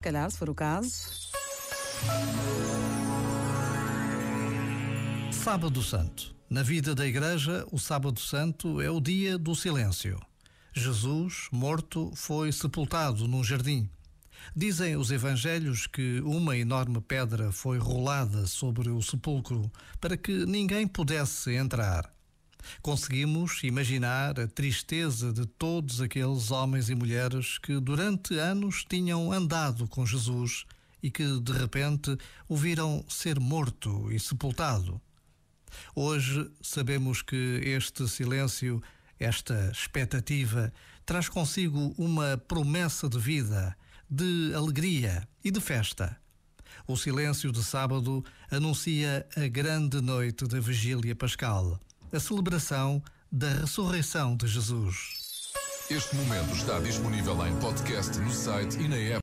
calhar, se for o caso. Sábado Santo. Na vida da Igreja, o Sábado Santo é o dia do silêncio. Jesus, morto, foi sepultado num jardim. Dizem os evangelhos que uma enorme pedra foi rolada sobre o sepulcro para que ninguém pudesse entrar. Conseguimos imaginar a tristeza de todos aqueles homens e mulheres que durante anos tinham andado com Jesus e que de repente o viram ser morto e sepultado. Hoje sabemos que este silêncio, esta expectativa, traz consigo uma promessa de vida, de alegria e de festa. O silêncio de sábado anuncia a grande noite da vigília pascal a celebração da ressurreição de Jesus. Este momento está disponível em podcast no site e na app.